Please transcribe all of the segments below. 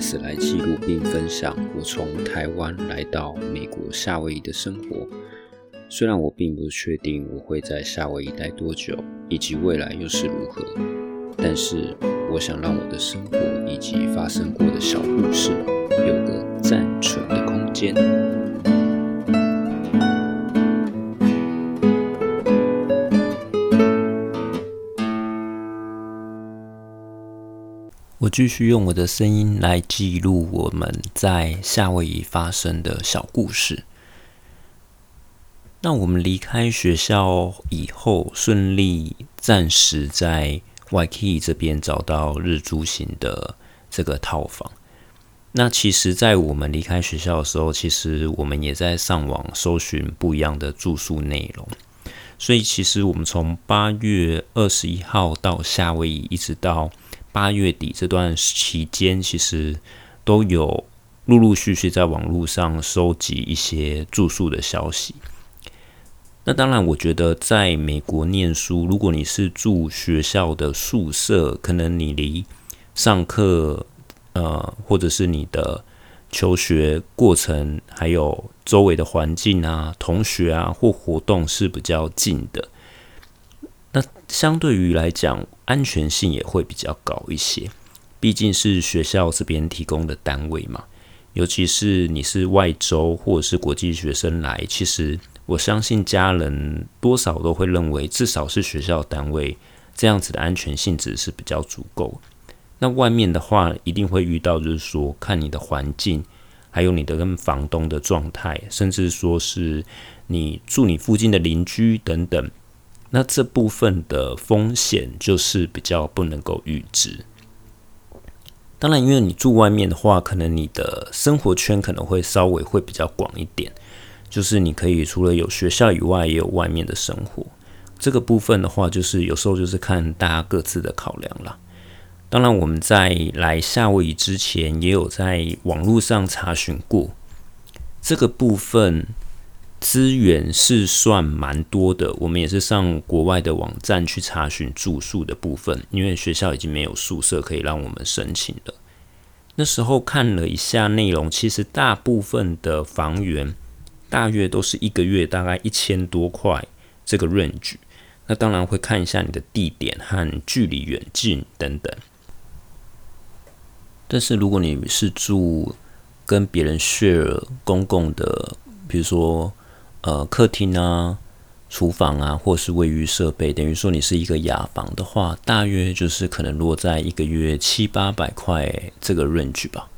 是来记录并分享我从台湾来到美国夏威夷的生活。虽然我并不确定我会在夏威夷待多久，以及未来又是如何，但是我想让我的生活以及发生过的小故事有个暂存的空间。继续用我的声音来记录我们在夏威夷发生的小故事。那我们离开学校以后，顺利暂时在 Waikiki 这边找到日租型的这个套房。那其实，在我们离开学校的时候，其实我们也在上网搜寻不一样的住宿内容。所以，其实我们从八月二十一号到夏威夷，一直到八月底这段期间，其实都有陆陆续续在网络上收集一些住宿的消息。那当然，我觉得在美国念书，如果你是住学校的宿舍，可能你离上课，呃，或者是你的求学过程，还有周围的环境啊、同学啊或活动是比较近的。相对于来讲，安全性也会比较高一些，毕竟是学校这边提供的单位嘛。尤其是你是外州或者是国际学生来，其实我相信家人多少都会认为，至少是学校单位这样子的安全性质是比较足够。那外面的话，一定会遇到，就是说看你的环境，还有你的跟房东的状态，甚至说是你住你附近的邻居等等。那这部分的风险就是比较不能够预知。当然，因为你住外面的话，可能你的生活圈可能会稍微会比较广一点，就是你可以除了有学校以外，也有外面的生活。这个部分的话，就是有时候就是看大家各自的考量啦。当然，我们在来夏威夷之前，也有在网络上查询过这个部分。资源是算蛮多的，我们也是上国外的网站去查询住宿的部分，因为学校已经没有宿舍可以让我们申请了。那时候看了一下内容，其实大部分的房源大约都是一个月大概一千多块这个 range。那当然会看一下你的地点和距离远近等等。但是如果你是住跟别人 share 公共的，比如说呃，客厅啊、厨房啊，或是卫浴设备，等于说你是一个雅房的话，大约就是可能落在一个月七八百块这个 range 吧。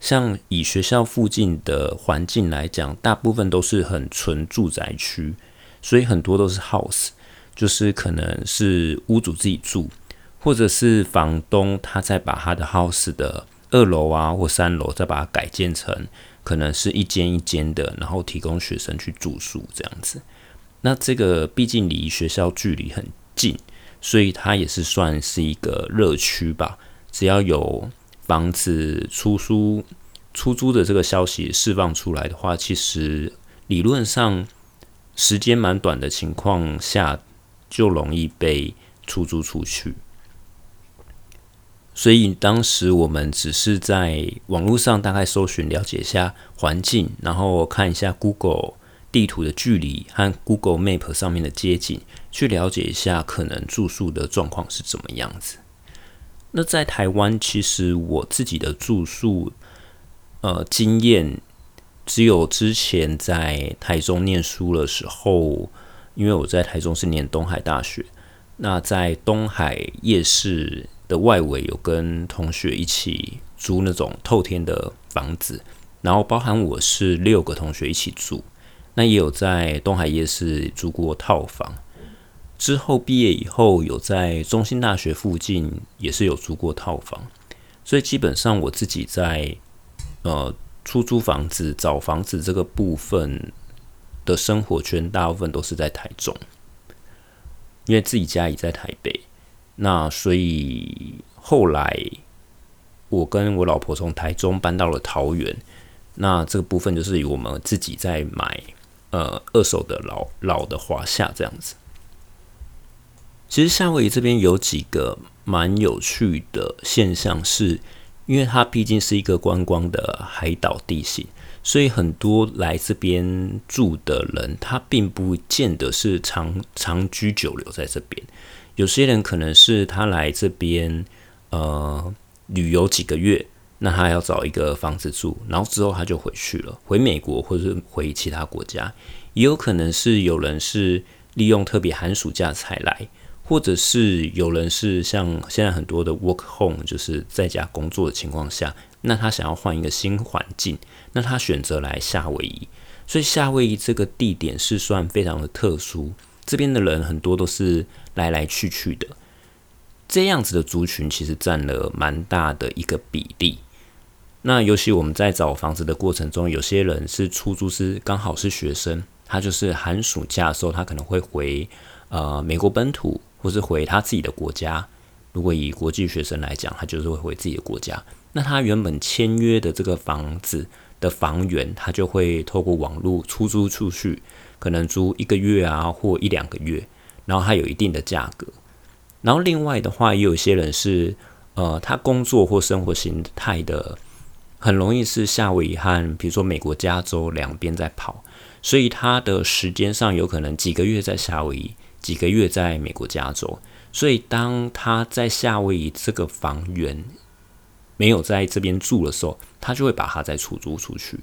像以学校附近的环境来讲，大部分都是很纯住宅区，所以很多都是 house，就是可能是屋主自己住，或者是房东他再把他的 house 的二楼啊或三楼再把它改建成。可能是一间一间的，然后提供学生去住宿这样子。那这个毕竟离学校距离很近，所以它也是算是一个热区吧。只要有房子出租、出租的这个消息释放出来的话，其实理论上时间蛮短的情况下，就容易被出租出去。所以当时我们只是在网络上大概搜寻了解一下环境，然后看一下 Google 地图的距离和 Google Map 上面的街景，去了解一下可能住宿的状况是怎么样子。那在台湾，其实我自己的住宿呃经验，只有之前在台中念书的时候，因为我在台中是念东海大学，那在东海夜市。的外围有跟同学一起租那种透天的房子，然后包含我是六个同学一起住，那也有在东海夜市租过套房。之后毕业以后，有在中兴大学附近也是有租过套房，所以基本上我自己在呃出租房子、找房子这个部分的生活圈，大部分都是在台中，因为自己家也在台北。那所以后来我跟我老婆从台中搬到了桃园，那这个部分就是我们自己在买呃二手的老老的华夏这样子。其实夏威夷这边有几个蛮有趣的现象是，因为它毕竟是一个观光的海岛地形，所以很多来这边住的人，他并不见得是长长居久留在这边。有些人可能是他来这边呃旅游几个月，那他要找一个房子住，然后之后他就回去了，回美国或者是回其他国家。也有可能是有人是利用特别寒暑假才来。或者是有人是像现在很多的 work home，就是在家工作的情况下，那他想要换一个新环境，那他选择来夏威夷。所以夏威夷这个地点是算非常的特殊，这边的人很多都是来来去去的，这样子的族群其实占了蛮大的一个比例。那尤其我们在找房子的过程中，有些人是出租师，刚好是学生，他就是寒暑假的时候，他可能会回呃美国本土。或是回他自己的国家，如果以国际学生来讲，他就是会回自己的国家。那他原本签约的这个房子的房源，他就会透过网络出租出去，可能租一个月啊，或一两个月，然后它有一定的价格。然后另外的话，也有些人是，呃，他工作或生活形态的很容易是夏威夷和比如说美国加州两边在跑，所以他的时间上有可能几个月在夏威夷。几个月在美国加州，所以当他在夏威夷这个房源没有在这边住的时候，他就会把它再出租出去。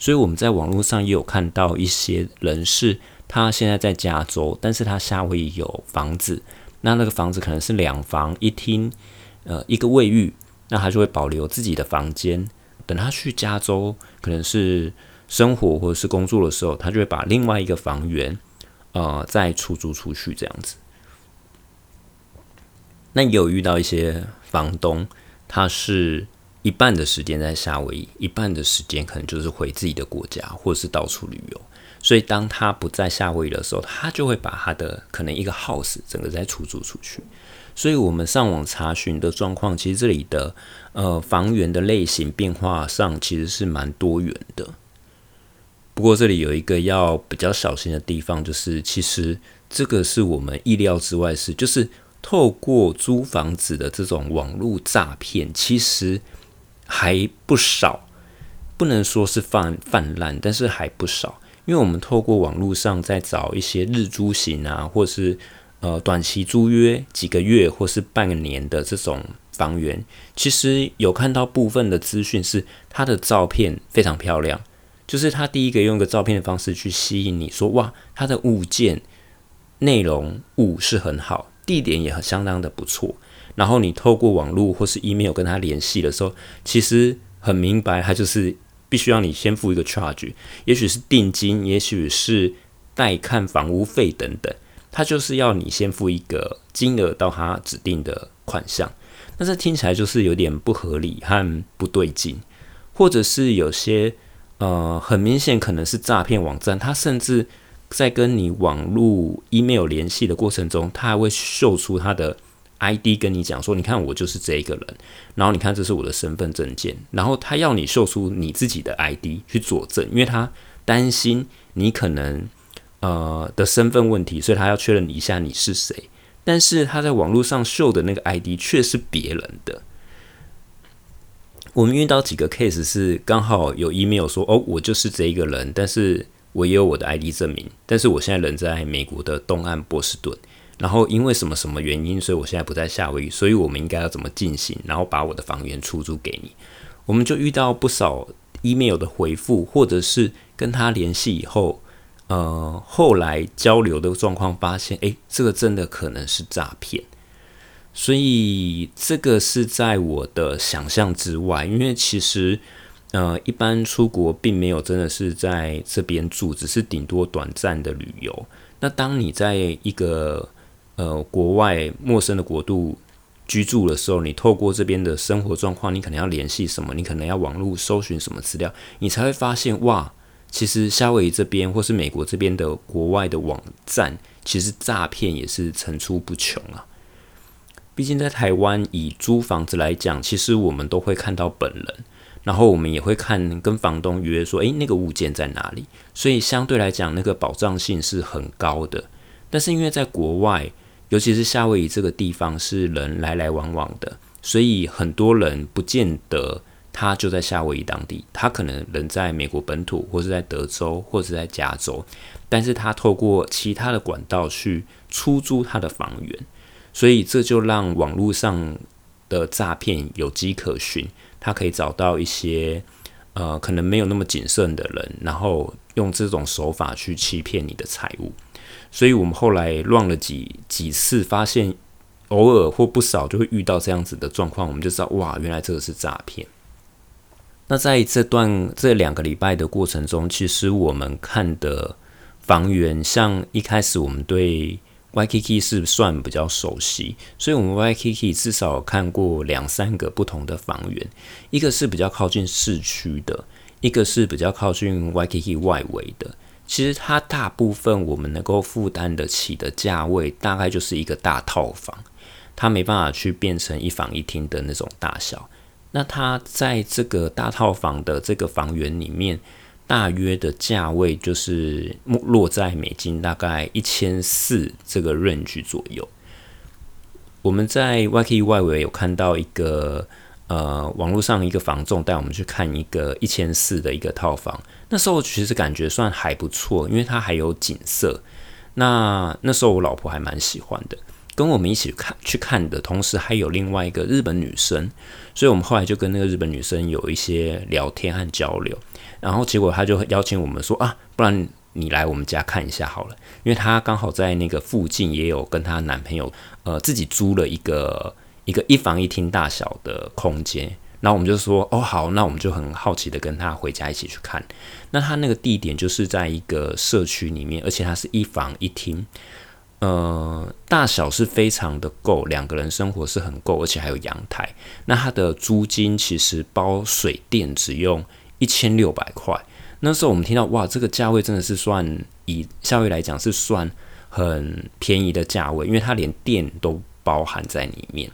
所以我们在网络上也有看到一些人士，他现在在加州，但是他夏威夷有房子，那那个房子可能是两房一厅，呃，一个卫浴，那他就会保留自己的房间，等他去加州可能是生活或者是工作的时候，他就会把另外一个房源。呃，再出租出去这样子，那也有遇到一些房东，他是一半的时间在夏威夷，一半的时间可能就是回自己的国家，或者是到处旅游。所以当他不在夏威夷的时候，他就会把他的可能一个 house 整个再出租出去。所以我们上网查询的状况，其实这里的呃房源的类型变化上其实是蛮多元的。不过这里有一个要比较小心的地方，就是其实这个是我们意料之外事，就是透过租房子的这种网络诈骗，其实还不少，不能说是泛泛滥，但是还不少。因为我们透过网络上在找一些日租型啊，或是呃短期租约几个月或是半年的这种房源，其实有看到部分的资讯是它的照片非常漂亮。就是他第一个用一个照片的方式去吸引你说，哇，他的物件内容物是很好，地点也很相当的不错。然后你透过网络或是 email 跟他联系的时候，其实很明白，他就是必须要你先付一个 charge，也许是定金，也许是带看房屋费等等，他就是要你先付一个金额到他指定的款项。那这听起来就是有点不合理和不对劲，或者是有些。呃，很明显可能是诈骗网站。他甚至在跟你网络 email 联系的过程中，他还会秀出他的 ID 跟你讲说：“你看，我就是这一个人。然后你看，这是我的身份证件。然后他要你秀出你自己的 ID 去佐证，因为他担心你可能呃的身份问题，所以他要确认一下你是谁。但是他在网络上秀的那个 ID 却是别人的。”我们遇到几个 case 是刚好有 email 说哦，我就是这一个人，但是我也有我的 ID 证明，但是我现在人在美国的东岸波士顿，然后因为什么什么原因，所以我现在不在夏威夷，所以我们应该要怎么进行，然后把我的房源出租给你？我们就遇到不少 email 的回复，或者是跟他联系以后，呃，后来交流的状况发现，诶，这个真的可能是诈骗。所以这个是在我的想象之外，因为其实，呃，一般出国并没有真的是在这边住，只是顶多短暂的旅游。那当你在一个呃国外陌生的国度居住的时候，你透过这边的生活状况，你可能要联系什么，你可能要网络搜寻什么资料，你才会发现哇，其实夏威夷这边或是美国这边的国外的网站，其实诈骗也是层出不穷啊。毕竟在台湾，以租房子来讲，其实我们都会看到本人，然后我们也会看跟房东约说，诶，那个物件在哪里？所以相对来讲，那个保障性是很高的。但是因为在国外，尤其是夏威夷这个地方是人来来往往的，所以很多人不见得他就在夏威夷当地，他可能人在美国本土，或是在德州，或是在加州，但是他透过其他的管道去出租他的房源，所以这就让网络上的诈骗有迹可循，他可以找到一些呃可能没有那么谨慎的人，然后用这种手法去欺骗你的财物。所以我们后来乱了几几次，发现偶尔或不少就会遇到这样子的状况，我们就知道哇，原来这个是诈骗。那在这段这两个礼拜的过程中，其实我们看的房源，像一开始我们对 YKK 是算比较熟悉，所以我们 YKK 至少看过两三个不同的房源，一个是比较靠近市区的，一个是比较靠近 YKK 外围的。其实它大部分我们能够负担得起的价位，大概就是一个大套房，它没办法去变成一房一厅的那种大小。那它在这个大套房的这个房源里面，大约的价位就是落在美金大概一千四这个 range 左右。我们在 YK 外围有看到一个。呃，网络上一个房仲带我们去看一个一千四的一个套房，那时候其实感觉算还不错，因为它还有景色。那那时候我老婆还蛮喜欢的，跟我们一起看去看的同时，还有另外一个日本女生，所以我们后来就跟那个日本女生有一些聊天和交流，然后结果她就邀请我们说啊，不然你来我们家看一下好了，因为她刚好在那个附近也有跟她男朋友呃自己租了一个。一个一房一厅大小的空间，然后我们就说哦好，那我们就很好奇的跟他回家一起去看。那他那个地点就是在一个社区里面，而且它是一房一厅，呃，大小是非常的够，两个人生活是很够，而且还有阳台。那它的租金其实包水电只用一千六百块。那时候我们听到哇，这个价位真的是算以夏威来讲是算很便宜的价位，因为它连电都包含在里面。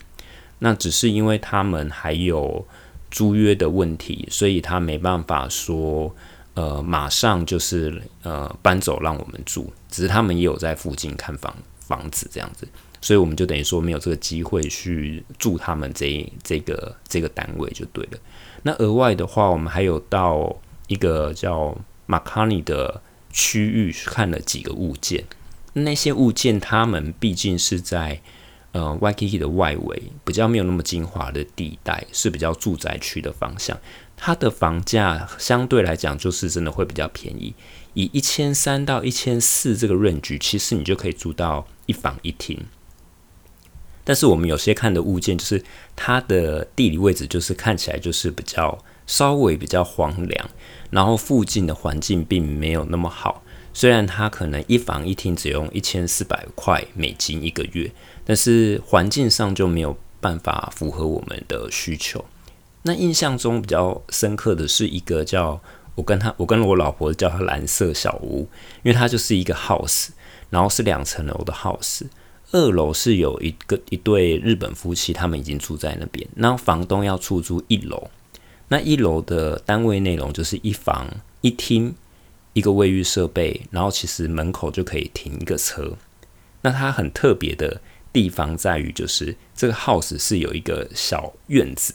那只是因为他们还有租约的问题，所以他没办法说，呃，马上就是呃搬走让我们住。只是他们也有在附近看房房子这样子，所以我们就等于说没有这个机会去住他们这这个这个单位就对了。那额外的话，我们还有到一个叫 Makani 的区域看了几个物件。那些物件，他们毕竟是在。呃 YKK 的外围比较没有那么精华的地带，是比较住宅区的方向。它的房价相对来讲就是真的会比较便宜，以一千三到一千四这个 range，其实你就可以租到一房一厅。但是我们有些看的物件，就是它的地理位置就是看起来就是比较稍微比较荒凉，然后附近的环境并没有那么好。虽然它可能一房一厅只用一千四百块美金一个月。但是环境上就没有办法符合我们的需求。那印象中比较深刻的是一个叫我跟他，我跟我老婆叫它蓝色小屋，因为它就是一个 house，然后是两层楼的 house。二楼是有一个一对日本夫妻，他们已经住在那边，然后房东要出租一楼。那一楼的单位内容就是一房一厅，一个卫浴设备，然后其实门口就可以停一个车。那它很特别的。地方在于，就是这个 house 是有一个小院子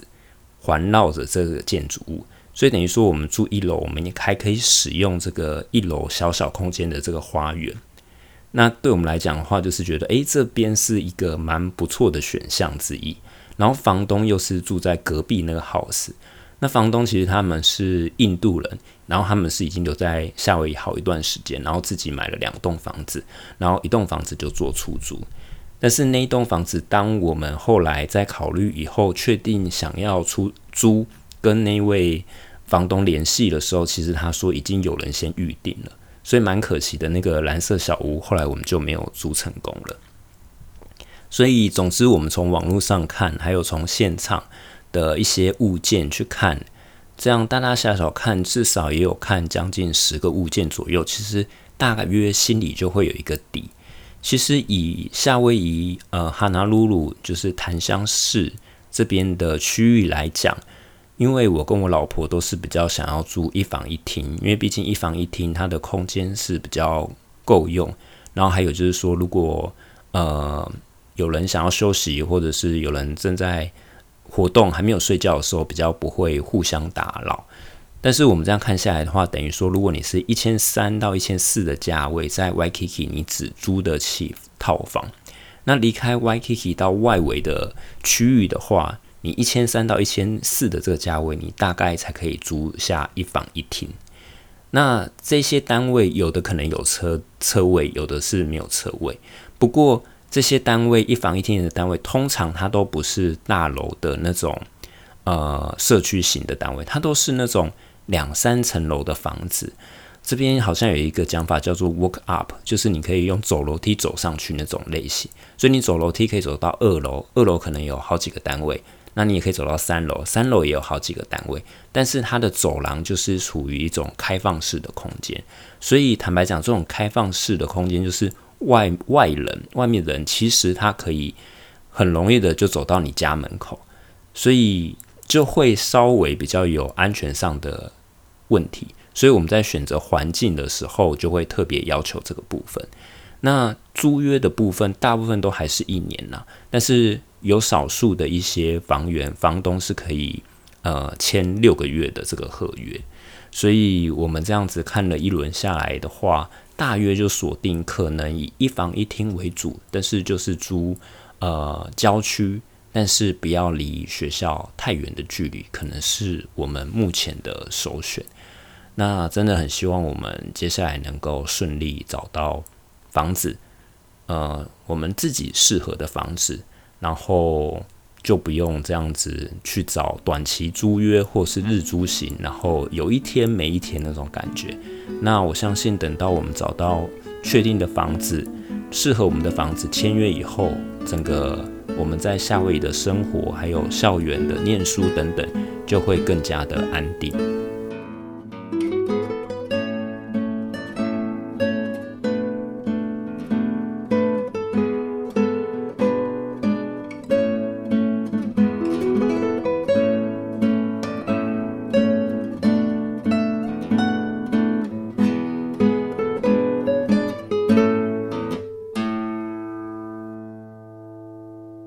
环绕着这个建筑物，所以等于说我们住一楼，我们也还可以使用这个一楼小小空间的这个花园。那对我们来讲的话，就是觉得，诶，这边是一个蛮不错的选项之一。然后房东又是住在隔壁那个 house，那房东其实他们是印度人，然后他们是已经留在夏威夷好一段时间，然后自己买了两栋房子，然后一栋房子就做出租。但是那栋房子，当我们后来在考虑以后，确定想要出租，跟那位房东联系的时候，其实他说已经有人先预定了，所以蛮可惜的。那个蓝色小屋后来我们就没有租成功了。所以总之，我们从网络上看，还有从现场的一些物件去看，这样大大小小看，至少也有看将近十个物件左右。其实大约心里就会有一个底。其实以夏威夷呃哈纳鲁鲁就是檀香市这边的区域来讲，因为我跟我老婆都是比较想要住一房一厅，因为毕竟一房一厅它的空间是比较够用。然后还有就是说，如果呃有人想要休息，或者是有人正在活动还没有睡觉的时候，比较不会互相打扰。但是我们这样看下来的话，等于说，如果你是一千三到一千四的价位，在 Waikiki 你只租得起套房，那离开 Waikiki 到外围的区域的话，你一千三到一千四的这个价位，你大概才可以租下一房一厅。那这些单位有的可能有车车位，有的是没有车位。不过这些单位一房一厅的单位，通常它都不是大楼的那种呃社区型的单位，它都是那种两三层楼的房子。这边好像有一个讲法叫做 “walk up”，就是你可以用走楼梯走上去那种类型。所以你走楼梯可以走到二楼，二楼可能有好几个单位。那你也可以走到三楼，三楼也有好几个单位，但是它的走廊就是处于一种开放式的空间，所以坦白讲，这种开放式的空间就是外外人、外面人其实他可以很容易的就走到你家门口，所以就会稍微比较有安全上的问题，所以我们在选择环境的时候就会特别要求这个部分。那租约的部分大部分都还是一年呐，但是。有少数的一些房源，房东是可以呃签六个月的这个合约，所以我们这样子看了一轮下来的话，大约就锁定可能以一房一厅为主，但是就是租呃郊区，但是不要离学校太远的距离，可能是我们目前的首选。那真的很希望我们接下来能够顺利找到房子，呃，我们自己适合的房子。然后就不用这样子去找短期租约或是日租型，然后有一天没一天那种感觉。那我相信等到我们找到确定的房子，适合我们的房子签约以后，整个我们在夏威夷的生活，还有校园的念书等等，就会更加的安定。